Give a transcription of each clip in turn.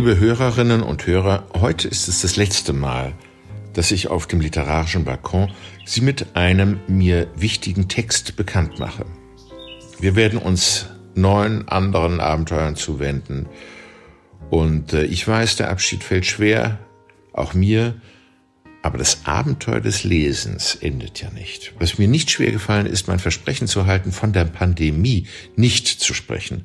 Liebe Hörerinnen und Hörer, heute ist es das letzte Mal, dass ich auf dem literarischen Balkon Sie mit einem mir wichtigen Text bekannt mache. Wir werden uns neun anderen Abenteuern zuwenden. Und äh, ich weiß, der Abschied fällt schwer, auch mir, aber das Abenteuer des Lesens endet ja nicht. Was mir nicht schwer gefallen ist, mein Versprechen zu halten, von der Pandemie nicht zu sprechen.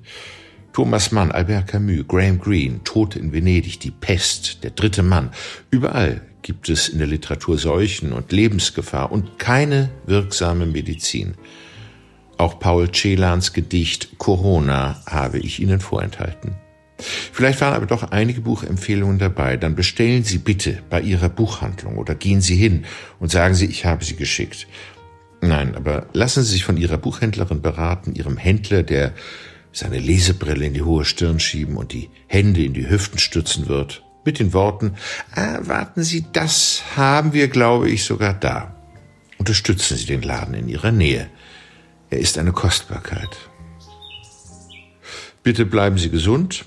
Thomas Mann, Albert Camus, Graham Greene, Tod in Venedig, die Pest, der dritte Mann. Überall gibt es in der Literatur Seuchen und Lebensgefahr und keine wirksame Medizin. Auch Paul Celans Gedicht Corona habe ich Ihnen vorenthalten. Vielleicht waren aber doch einige Buchempfehlungen dabei. Dann bestellen Sie bitte bei Ihrer Buchhandlung oder gehen Sie hin und sagen Sie, ich habe sie geschickt. Nein, aber lassen Sie sich von Ihrer Buchhändlerin beraten, Ihrem Händler, der seine Lesebrille in die hohe Stirn schieben und die Hände in die Hüften stützen wird, mit den Worten, ah, warten Sie, das haben wir, glaube ich, sogar da. Unterstützen Sie den Laden in Ihrer Nähe. Er ist eine Kostbarkeit. Bitte bleiben Sie gesund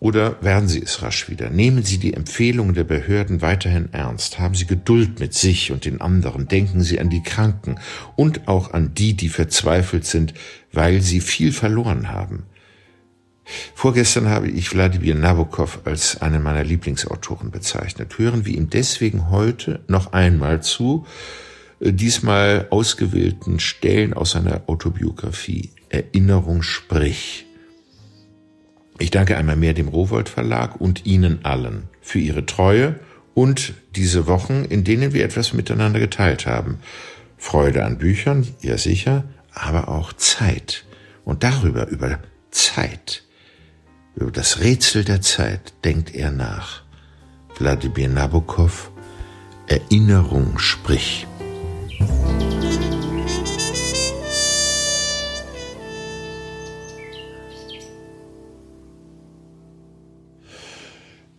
oder werden Sie es rasch wieder. Nehmen Sie die Empfehlungen der Behörden weiterhin ernst. Haben Sie Geduld mit sich und den anderen. Denken Sie an die Kranken und auch an die, die verzweifelt sind, weil sie viel verloren haben. Vorgestern habe ich Wladimir Nabokov als einen meiner Lieblingsautoren bezeichnet. Hören wir ihm deswegen heute noch einmal zu, äh, diesmal ausgewählten Stellen aus seiner Autobiografie Erinnerung sprich. Ich danke einmal mehr dem Rowold Verlag und Ihnen allen für Ihre Treue und diese Wochen, in denen wir etwas miteinander geteilt haben. Freude an Büchern, ja sicher, aber auch Zeit. Und darüber, über Zeit, über das Rätsel der Zeit denkt er nach. Wladimir Nabokov, Erinnerung sprich.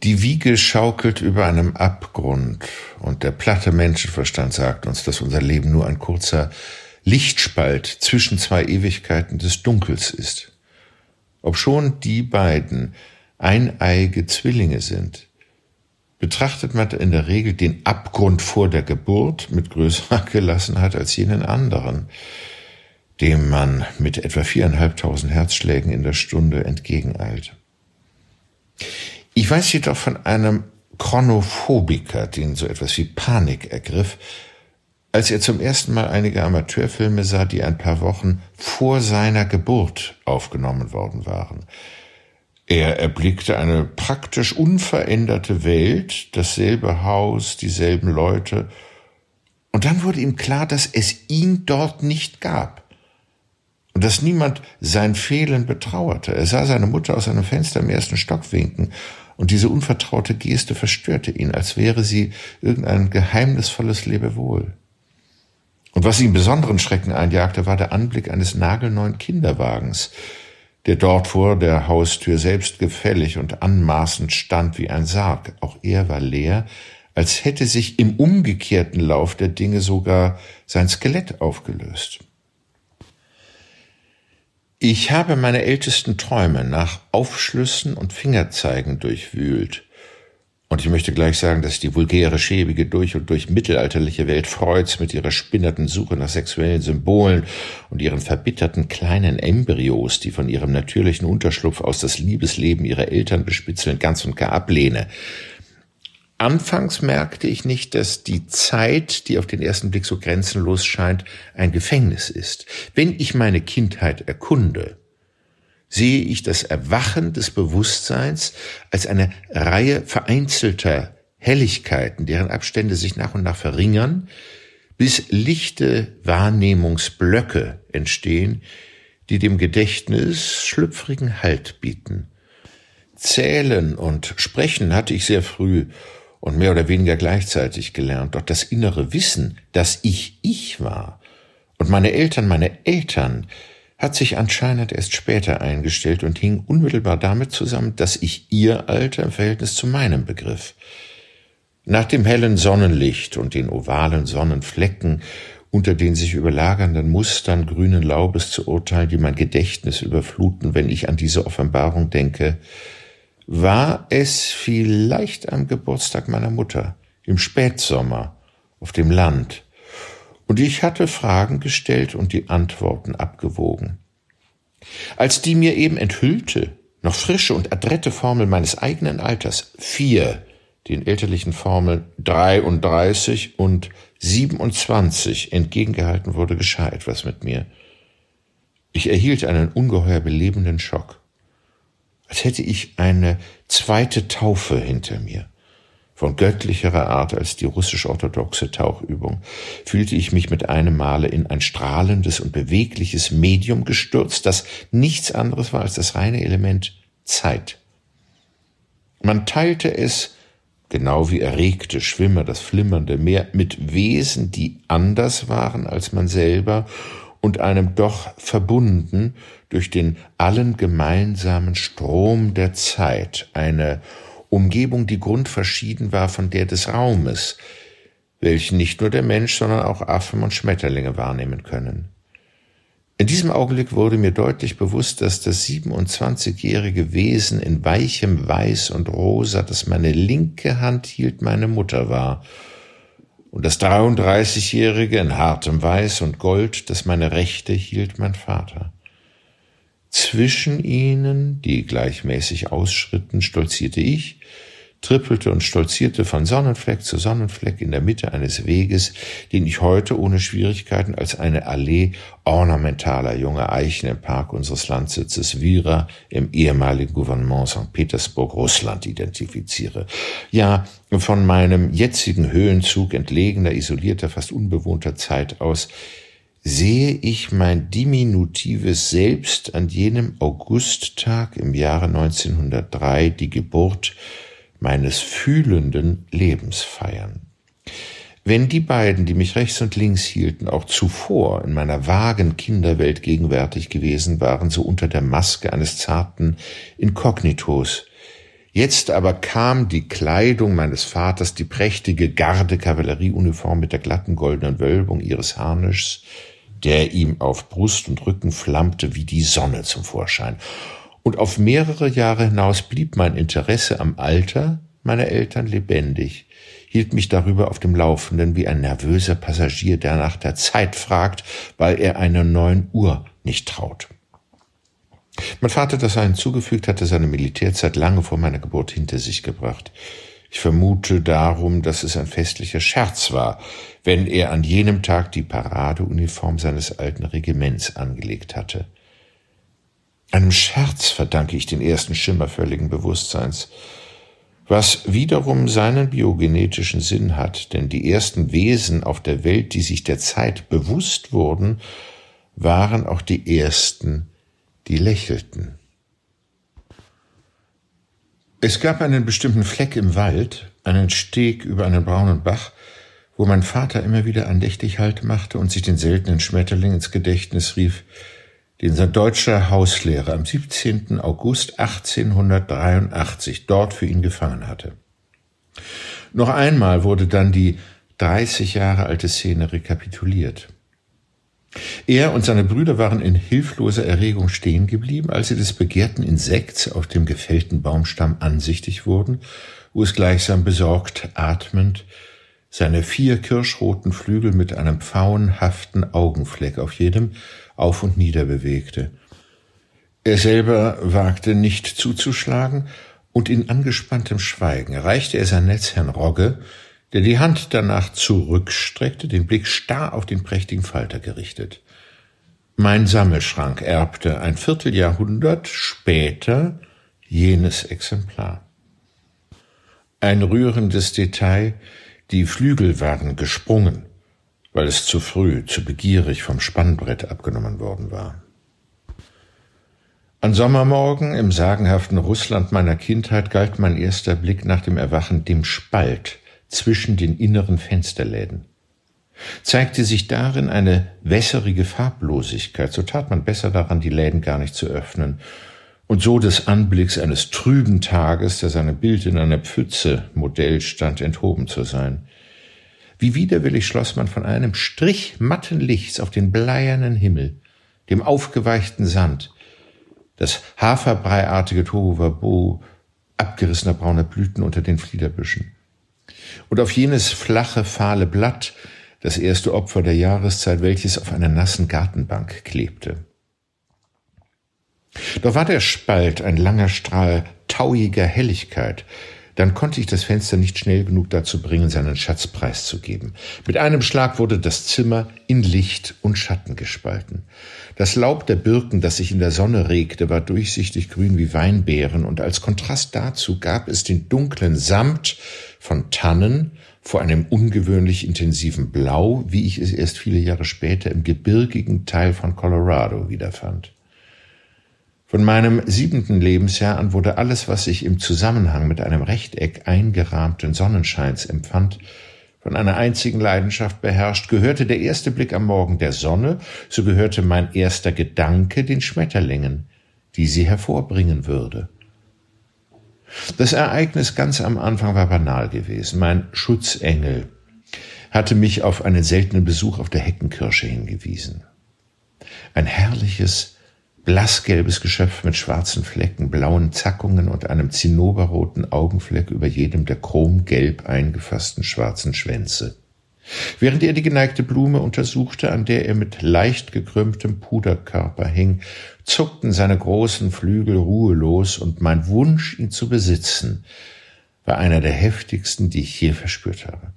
Die Wiege schaukelt über einem Abgrund und der platte Menschenverstand sagt uns, dass unser Leben nur ein kurzer Lichtspalt zwischen zwei Ewigkeiten des Dunkels ist. Obschon die beiden eineige Zwillinge sind, betrachtet man in der Regel den Abgrund vor der Geburt mit größerer Gelassenheit als jenen anderen, dem man mit etwa viereinhalbtausend Herzschlägen in der Stunde entgegeneilt. Ich weiß jedoch von einem Chronophobiker, den so etwas wie Panik ergriff, als er zum ersten Mal einige Amateurfilme sah, die ein paar Wochen vor seiner Geburt aufgenommen worden waren. Er erblickte eine praktisch unveränderte Welt, dasselbe Haus, dieselben Leute, und dann wurde ihm klar, dass es ihn dort nicht gab und dass niemand sein Fehlen betrauerte. Er sah seine Mutter aus einem Fenster im ersten Stock winken und diese unvertraute Geste verstörte ihn, als wäre sie irgendein geheimnisvolles Lebewohl. Und was ihm besonderen Schrecken einjagte, war der Anblick eines nagelneuen Kinderwagens, der dort vor der Haustür selbstgefällig und anmaßend stand wie ein Sarg. Auch er war leer, als hätte sich im umgekehrten Lauf der Dinge sogar sein Skelett aufgelöst. Ich habe meine ältesten Träume nach Aufschlüssen und Fingerzeigen durchwühlt. Und ich möchte gleich sagen, dass die vulgäre, schäbige, durch und durch mittelalterliche Welt Freuds mit ihrer spinnerten Suche nach sexuellen Symbolen und ihren verbitterten kleinen Embryos, die von ihrem natürlichen Unterschlupf aus das Liebesleben ihrer Eltern bespitzeln, ganz und gar ablehne. Anfangs merkte ich nicht, dass die Zeit, die auf den ersten Blick so grenzenlos scheint, ein Gefängnis ist. Wenn ich meine Kindheit erkunde, sehe ich das Erwachen des Bewusstseins als eine Reihe vereinzelter Helligkeiten, deren Abstände sich nach und nach verringern, bis lichte Wahrnehmungsblöcke entstehen, die dem Gedächtnis schlüpfrigen Halt bieten. Zählen und Sprechen hatte ich sehr früh und mehr oder weniger gleichzeitig gelernt. Doch das innere Wissen, dass ich ich war und meine Eltern meine Eltern, hat sich anscheinend erst später eingestellt und hing unmittelbar damit zusammen, dass ich ihr Alter im Verhältnis zu meinem begriff. Nach dem hellen Sonnenlicht und den ovalen Sonnenflecken, unter den sich überlagernden Mustern grünen Laubes zu urteilen, die mein Gedächtnis überfluten, wenn ich an diese Offenbarung denke, war es vielleicht am Geburtstag meiner Mutter, im Spätsommer, auf dem Land, und ich hatte Fragen gestellt und die Antworten abgewogen. Als die mir eben enthüllte, noch frische und adrette Formel meines eigenen Alters, vier, den elterlichen Formeln 33 und 27 entgegengehalten wurde, geschah etwas mit mir. Ich erhielt einen ungeheuer belebenden Schock, als hätte ich eine zweite Taufe hinter mir von göttlicherer Art als die russisch-orthodoxe Tauchübung, fühlte ich mich mit einem Male in ein strahlendes und bewegliches Medium gestürzt, das nichts anderes war als das reine Element Zeit. Man teilte es, genau wie erregte Schwimmer das flimmernde Meer, mit Wesen, die anders waren als man selber und einem doch verbunden durch den allen gemeinsamen Strom der Zeit, eine Umgebung, die grundverschieden war von der des Raumes, welchen nicht nur der Mensch, sondern auch Affen und Schmetterlinge wahrnehmen können. In diesem Augenblick wurde mir deutlich bewusst, dass das 27-jährige Wesen in weichem Weiß und Rosa, das meine linke Hand hielt, meine Mutter war, und das 33-jährige in hartem Weiß und Gold, das meine rechte hielt, mein Vater. Zwischen ihnen, die gleichmäßig ausschritten, stolzierte ich, trippelte und stolzierte von Sonnenfleck zu Sonnenfleck in der Mitte eines Weges, den ich heute ohne Schwierigkeiten als eine Allee ornamentaler junger Eichen im Park unseres Landsitzes Vira im ehemaligen Gouvernement St. Petersburg, Russland identifiziere. Ja, von meinem jetzigen Höhenzug entlegener, isolierter, fast unbewohnter Zeit aus sehe ich mein diminutives Selbst an jenem Augusttag im Jahre 1903 die Geburt meines fühlenden Lebens feiern. Wenn die beiden, die mich rechts und links hielten, auch zuvor in meiner vagen Kinderwelt gegenwärtig gewesen waren, so unter der Maske eines zarten Inkognitos, Jetzt aber kam die Kleidung meines Vaters, die prächtige Garde-Kavallerieuniform mit der glatten goldenen Wölbung ihres Harnischs, der ihm auf Brust und Rücken flammte wie die Sonne zum Vorschein. Und auf mehrere Jahre hinaus blieb mein Interesse am Alter meiner Eltern lebendig, hielt mich darüber auf dem Laufenden wie ein nervöser Passagier, der nach der Zeit fragt, weil er einer neuen Uhr nicht traut. Mein Vater, das er hinzugefügt hatte, seine Militärzeit lange vor meiner Geburt hinter sich gebracht. Ich vermute darum, dass es ein festlicher Scherz war, wenn er an jenem Tag die Paradeuniform seines alten Regiments angelegt hatte. Einem Scherz verdanke ich den ersten Schimmer völligen Bewusstseins, was wiederum seinen biogenetischen Sinn hat, denn die ersten Wesen auf der Welt, die sich der Zeit bewusst wurden, waren auch die ersten, die lächelten. Es gab einen bestimmten Fleck im Wald, einen Steg über einen braunen Bach, wo mein Vater immer wieder andächtig Halt machte und sich den seltenen Schmetterling ins Gedächtnis rief, den sein deutscher Hauslehrer am 17. August 1883 dort für ihn gefangen hatte. Noch einmal wurde dann die 30 Jahre alte Szene rekapituliert. Er und seine Brüder waren in hilfloser Erregung stehen geblieben, als sie des begehrten Insekts auf dem gefällten Baumstamm ansichtig wurden, wo es gleichsam besorgt atmend seine vier kirschroten Flügel mit einem pfauenhaften Augenfleck auf jedem auf und nieder bewegte. Er selber wagte nicht zuzuschlagen, und in angespanntem Schweigen reichte er sein Netz Herrn Rogge, der die Hand danach zurückstreckte, den Blick starr auf den prächtigen Falter gerichtet. Mein Sammelschrank erbte ein Vierteljahrhundert später jenes Exemplar. Ein rührendes Detail, die Flügel waren gesprungen, weil es zu früh, zu begierig vom Spannbrett abgenommen worden war. An Sommermorgen im sagenhaften Russland meiner Kindheit galt mein erster Blick nach dem Erwachen dem Spalt zwischen den inneren Fensterläden. Zeigte sich darin eine wässerige Farblosigkeit, so tat man besser daran, die Läden gar nicht zu öffnen und so des Anblicks eines trüben Tages, der seinem Bild in einer Pfütze Modell stand, enthoben zu sein. Wie widerwillig schloss man von einem Strich matten Lichts auf den bleiernen Himmel, dem aufgeweichten Sand, das haferbreiartige Tohuwabohu abgerissener brauner Blüten unter den Fliederbüschen. Und auf jenes flache, fahle Blatt, das erste Opfer der Jahreszeit, welches auf einer nassen Gartenbank klebte. Doch war der Spalt ein langer Strahl tauiger Helligkeit, dann konnte ich das Fenster nicht schnell genug dazu bringen, seinen Schatz preiszugeben. Mit einem Schlag wurde das Zimmer in Licht und Schatten gespalten. Das Laub der Birken, das sich in der Sonne regte, war durchsichtig grün wie Weinbeeren, und als Kontrast dazu gab es den dunklen Samt von Tannen vor einem ungewöhnlich intensiven Blau, wie ich es erst viele Jahre später im gebirgigen Teil von Colorado wiederfand. Von meinem siebenten Lebensjahr an wurde alles, was ich im Zusammenhang mit einem Rechteck eingerahmten Sonnenscheins empfand, von einer einzigen Leidenschaft beherrscht, gehörte der erste Blick am Morgen der Sonne, so gehörte mein erster Gedanke den Schmetterlingen, die sie hervorbringen würde. Das Ereignis ganz am Anfang war banal gewesen. Mein Schutzengel hatte mich auf einen seltenen Besuch auf der Heckenkirsche hingewiesen. Ein herrliches, blassgelbes Geschöpf mit schwarzen Flecken, blauen Zackungen und einem zinnoberroten Augenfleck über jedem der chromgelb eingefassten schwarzen Schwänze. Während er die geneigte Blume untersuchte, an der er mit leicht gekrümmtem Puderkörper hing, zuckten seine großen Flügel ruhelos, und mein Wunsch, ihn zu besitzen, war einer der heftigsten, die ich je verspürt habe.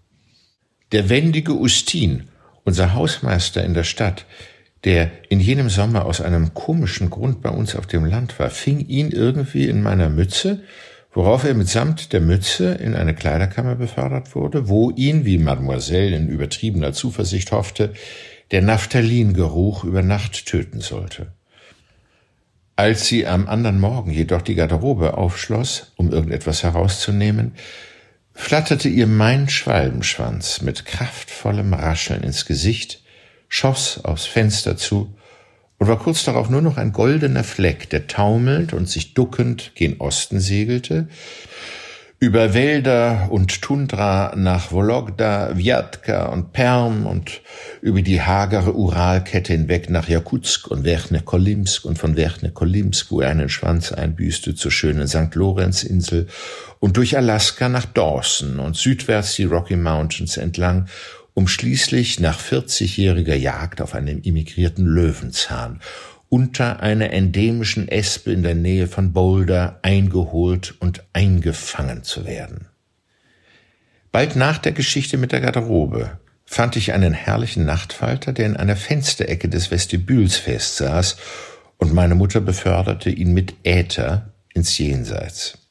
Der wendige Ustin, unser Hausmeister in der Stadt, der in jenem Sommer aus einem komischen Grund bei uns auf dem Land war, fing ihn irgendwie in meiner Mütze, worauf er mitsamt der Mütze in eine Kleiderkammer befördert wurde, wo ihn, wie Mademoiselle in übertriebener Zuversicht hoffte, der Naphthalingeruch über Nacht töten sollte. Als sie am anderen Morgen jedoch die Garderobe aufschloss, um irgendetwas herauszunehmen, flatterte ihr mein Schwalbenschwanz mit kraftvollem Rascheln ins Gesicht, schoss aufs Fenster zu und war kurz darauf nur noch ein goldener Fleck, der taumelnd und sich duckend gen Osten segelte, über Wälder und Tundra nach Vologda, Vyatka und Perm und über die hagere Uralkette hinweg nach Jakutsk und Verchne-Kolimsk und von Verchne-Kolimsk, wo er einen Schwanz einbüßte, zur schönen St. Lorenz-Insel und durch Alaska nach Dawson und südwärts die Rocky Mountains entlang um schließlich nach 40-jähriger Jagd auf einem immigrierten Löwenzahn unter einer endemischen Espe in der Nähe von Boulder eingeholt und eingefangen zu werden. Bald nach der Geschichte mit der Garderobe fand ich einen herrlichen Nachtfalter, der in einer Fensterecke des Vestibüls festsaß, und meine Mutter beförderte ihn mit Äther ins Jenseits.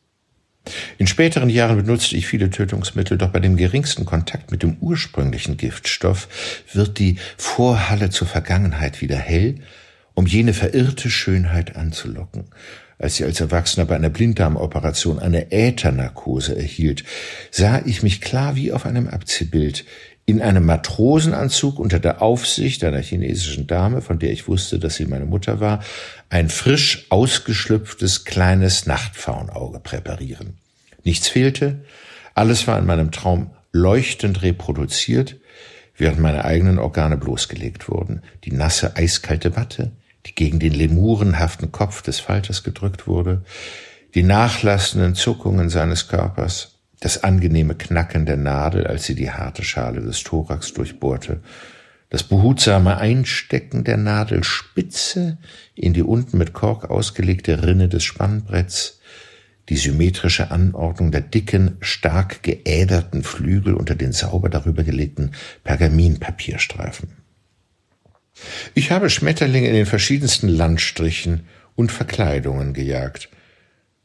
In späteren Jahren benutzte ich viele Tötungsmittel, doch bei dem geringsten Kontakt mit dem ursprünglichen Giftstoff wird die Vorhalle zur Vergangenheit wieder hell, um jene verirrte Schönheit anzulocken. Als sie als Erwachsener bei einer Blinddarmoperation eine Äthernarkose erhielt, sah ich mich klar wie auf einem Abziehbild in einem Matrosenanzug unter der Aufsicht einer chinesischen Dame, von der ich wusste, dass sie meine Mutter war, ein frisch ausgeschlüpftes kleines Nachtfaunauge präparieren. Nichts fehlte, alles war in meinem Traum leuchtend reproduziert, während meine eigenen Organe bloßgelegt wurden. Die nasse, eiskalte Watte, die gegen den lemurenhaften Kopf des Falters gedrückt wurde, die nachlassenden Zuckungen seines Körpers, das angenehme Knacken der Nadel, als sie die harte Schale des Thorax durchbohrte, das behutsame Einstecken der Nadelspitze in die unten mit Kork ausgelegte Rinne des Spannbretts, die symmetrische Anordnung der dicken, stark geäderten Flügel unter den sauber darüber gelegten Pergaminpapierstreifen. Ich habe Schmetterlinge in den verschiedensten Landstrichen und Verkleidungen gejagt.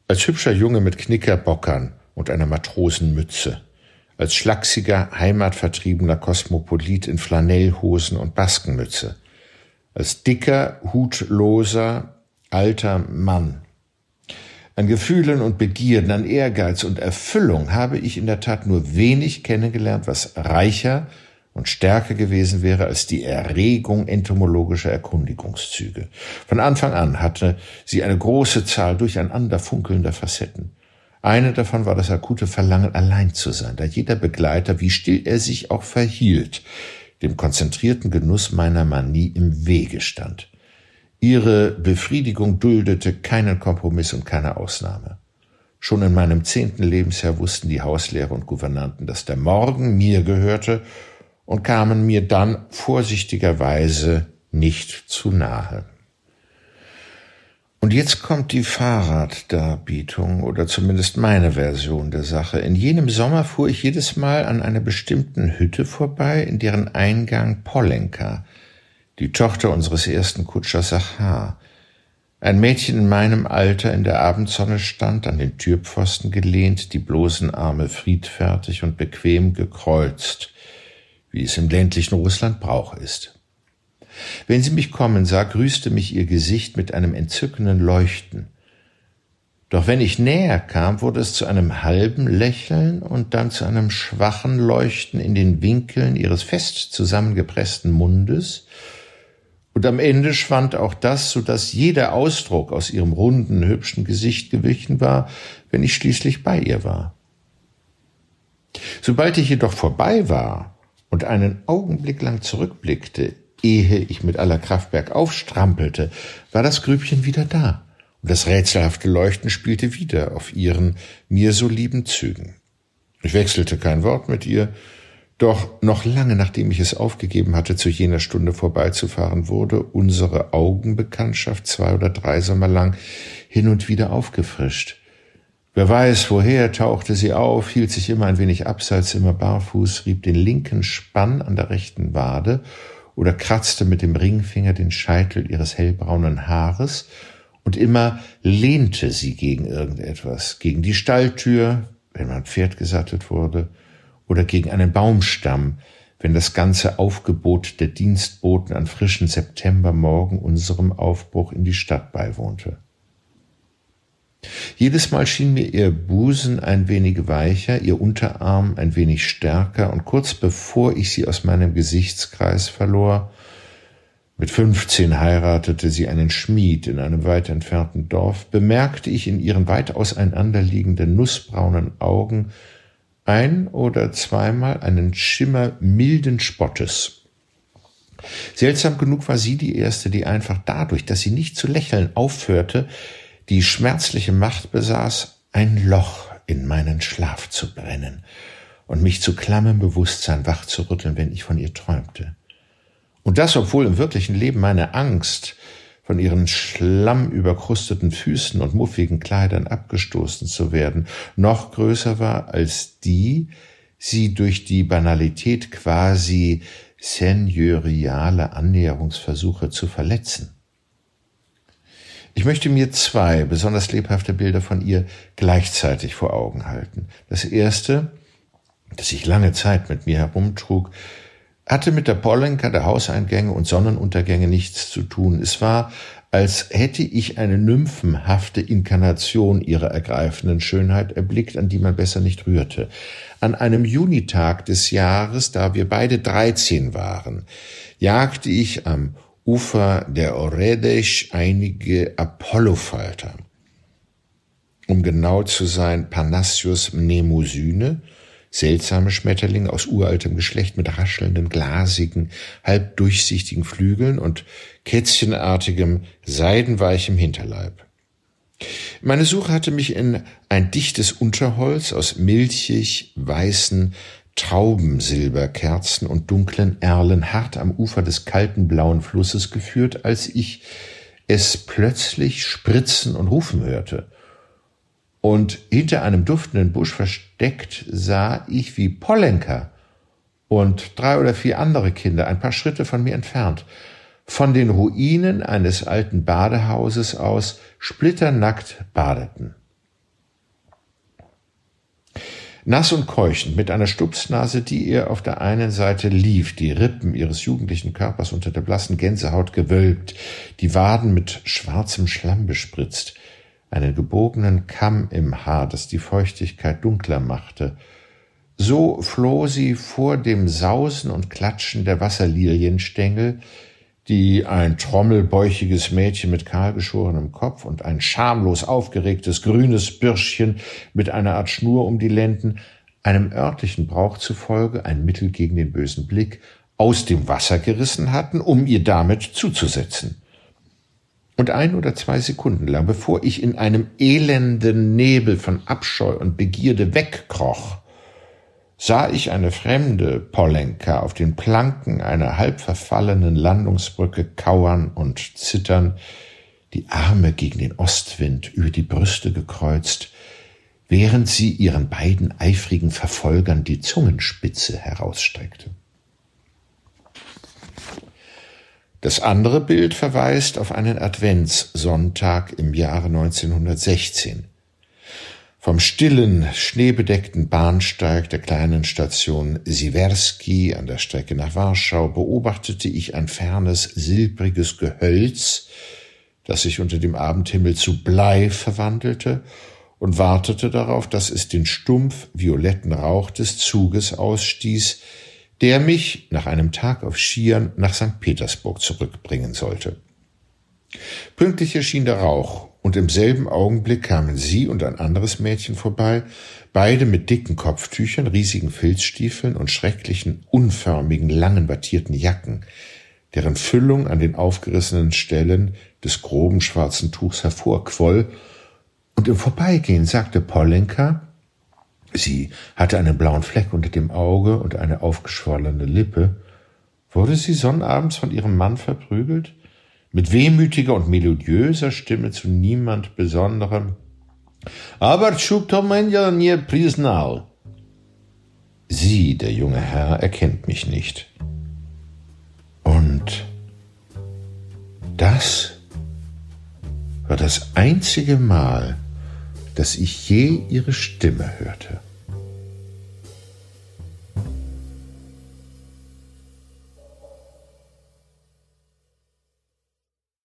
Als hübscher Junge mit Knickerbockern und einer Matrosenmütze, als schlachsiger, heimatvertriebener Kosmopolit in Flanellhosen und Baskenmütze, als dicker, hutloser, alter Mann an Gefühlen und Begierden, an Ehrgeiz und Erfüllung habe ich in der Tat nur wenig kennengelernt, was reicher und stärker gewesen wäre als die Erregung entomologischer Erkundigungszüge. Von Anfang an hatte sie eine große Zahl durcheinander funkelnder Facetten. Eine davon war das akute Verlangen, allein zu sein, da jeder Begleiter, wie still er sich auch verhielt, dem konzentrierten Genuss meiner Manie im Wege stand. Ihre Befriedigung duldete keinen Kompromiss und keine Ausnahme. Schon in meinem zehnten Lebensjahr wussten die Hauslehrer und Gouvernanten, dass der Morgen mir gehörte und kamen mir dann vorsichtigerweise nicht zu nahe. Und jetzt kommt die Fahrraddarbietung oder zumindest meine Version der Sache. In jenem Sommer fuhr ich jedes Mal an einer bestimmten Hütte vorbei, in deren Eingang Polenka, die Tochter unseres ersten Kutschers Sachar, ein Mädchen in meinem Alter in der Abendsonne stand, an den Türpfosten gelehnt, die bloßen Arme friedfertig und bequem gekreuzt, wie es im ländlichen Russland Brauch ist. Wenn sie mich kommen sah, grüßte mich ihr Gesicht mit einem entzückenden Leuchten. Doch wenn ich näher kam, wurde es zu einem halben Lächeln und dann zu einem schwachen Leuchten in den Winkeln ihres fest zusammengepressten Mundes, und am Ende schwand auch das, so dass jeder Ausdruck aus ihrem runden, hübschen Gesicht gewichen war, wenn ich schließlich bei ihr war. Sobald ich jedoch vorbei war und einen Augenblick lang zurückblickte, ehe ich mit aller Kraft bergauf strampelte, war das Grübchen wieder da, und das rätselhafte Leuchten spielte wieder auf ihren mir so lieben Zügen. Ich wechselte kein Wort mit ihr, doch noch lange nachdem ich es aufgegeben hatte, zu jener Stunde vorbeizufahren, wurde unsere Augenbekanntschaft zwei oder drei Sommer lang hin und wieder aufgefrischt. Wer weiß, woher tauchte sie auf, hielt sich immer ein wenig abseits, immer barfuß, rieb den linken Spann an der rechten Wade oder kratzte mit dem Ringfinger den Scheitel ihres hellbraunen Haares, und immer lehnte sie gegen irgendetwas, gegen die Stalltür, wenn mein Pferd gesattet wurde, oder gegen einen Baumstamm, wenn das ganze Aufgebot der Dienstboten an frischen Septembermorgen unserem Aufbruch in die Stadt beiwohnte. Jedes Mal schien mir ihr Busen ein wenig weicher, ihr Unterarm ein wenig stärker, und kurz bevor ich sie aus meinem Gesichtskreis verlor, mit fünfzehn heiratete sie einen Schmied in einem weit entfernten Dorf, bemerkte ich in ihren weit auseinanderliegenden nussbraunen Augen ein oder zweimal einen Schimmer milden Spottes. Seltsam genug war sie die erste, die einfach dadurch, dass sie nicht zu lächeln aufhörte, die schmerzliche Macht besaß, ein Loch in meinen Schlaf zu brennen und mich zu klammem Bewusstsein wach zu rütteln, wenn ich von ihr träumte. Und das, obwohl im wirklichen Leben meine Angst, von ihren schlammüberkrusteten Füßen und muffigen Kleidern abgestoßen zu werden, noch größer war als die, sie durch die Banalität quasi seigneuriale Annäherungsversuche zu verletzen. Ich möchte mir zwei besonders lebhafte Bilder von ihr gleichzeitig vor Augen halten. Das erste, das ich lange Zeit mit mir herumtrug, hatte mit der Pollenka der Hauseingänge und Sonnenuntergänge nichts zu tun. Es war, als hätte ich eine nymphenhafte Inkarnation ihrer ergreifenden Schönheit erblickt, an die man besser nicht rührte. An einem Junitag des Jahres, da wir beide dreizehn waren, jagte ich am Ufer der Oredesch einige Apollofalter. Um genau zu sein, Parnassius mnemosyne, seltsame Schmetterlinge aus uraltem Geschlecht mit raschelnden, glasigen, halb durchsichtigen Flügeln und kätzchenartigem, seidenweichem Hinterleib. Meine Suche hatte mich in ein dichtes Unterholz aus milchig weißen, Traubensilberkerzen und dunklen Erlen hart am Ufer des kalten blauen Flusses geführt, als ich es plötzlich spritzen und rufen hörte. Und hinter einem duftenden Busch versteckt sah ich, wie Pollenka und drei oder vier andere Kinder ein paar Schritte von mir entfernt von den Ruinen eines alten Badehauses aus splitternackt badeten. Nass und keuchend, mit einer Stupsnase, die ihr auf der einen Seite lief, die Rippen ihres jugendlichen Körpers unter der blassen Gänsehaut gewölbt, die Waden mit schwarzem Schlamm bespritzt, einen gebogenen Kamm im Haar, das die Feuchtigkeit dunkler machte. So floh sie vor dem Sausen und Klatschen der Wasserlilienstängel, die ein trommelbäuchiges Mädchen mit kahlgeschorenem Kopf und ein schamlos aufgeregtes grünes Bürschchen mit einer Art Schnur um die Lenden, einem örtlichen Brauch zufolge ein Mittel gegen den bösen Blick, aus dem Wasser gerissen hatten, um ihr damit zuzusetzen. Und ein oder zwei Sekunden lang, bevor ich in einem elenden Nebel von Abscheu und Begierde wegkroch, sah ich eine fremde Polenka auf den Planken einer halb verfallenen Landungsbrücke kauern und zittern, die Arme gegen den Ostwind über die Brüste gekreuzt, während sie ihren beiden eifrigen Verfolgern die Zungenspitze herausstreckte. Das andere Bild verweist auf einen Adventssonntag im Jahre 1916. Vom stillen, schneebedeckten Bahnsteig der kleinen Station Siwerski an der Strecke nach Warschau beobachtete ich ein fernes, silbriges Gehölz, das sich unter dem Abendhimmel zu Blei verwandelte und wartete darauf, dass es den stumpf violetten Rauch des Zuges ausstieß, der mich nach einem Tag auf Skiern nach St. Petersburg zurückbringen sollte. Pünktlich erschien der Rauch, und im selben Augenblick kamen sie und ein anderes Mädchen vorbei, beide mit dicken Kopftüchern, riesigen Filzstiefeln und schrecklichen, unförmigen, langen wattierten Jacken, deren Füllung an den aufgerissenen Stellen des groben schwarzen Tuchs hervorquoll, und im Vorbeigehen sagte Polenka, sie hatte einen blauen Fleck unter dem Auge und eine aufgeschwollene Lippe, wurde sie sonnabends von ihrem Mann verprügelt? Mit wehmütiger und melodiöser Stimme zu niemand Besonderem. Aber Chuktomenja nie priznal. Sie, der junge Herr, erkennt mich nicht. Und das war das einzige Mal, dass ich je ihre Stimme hörte.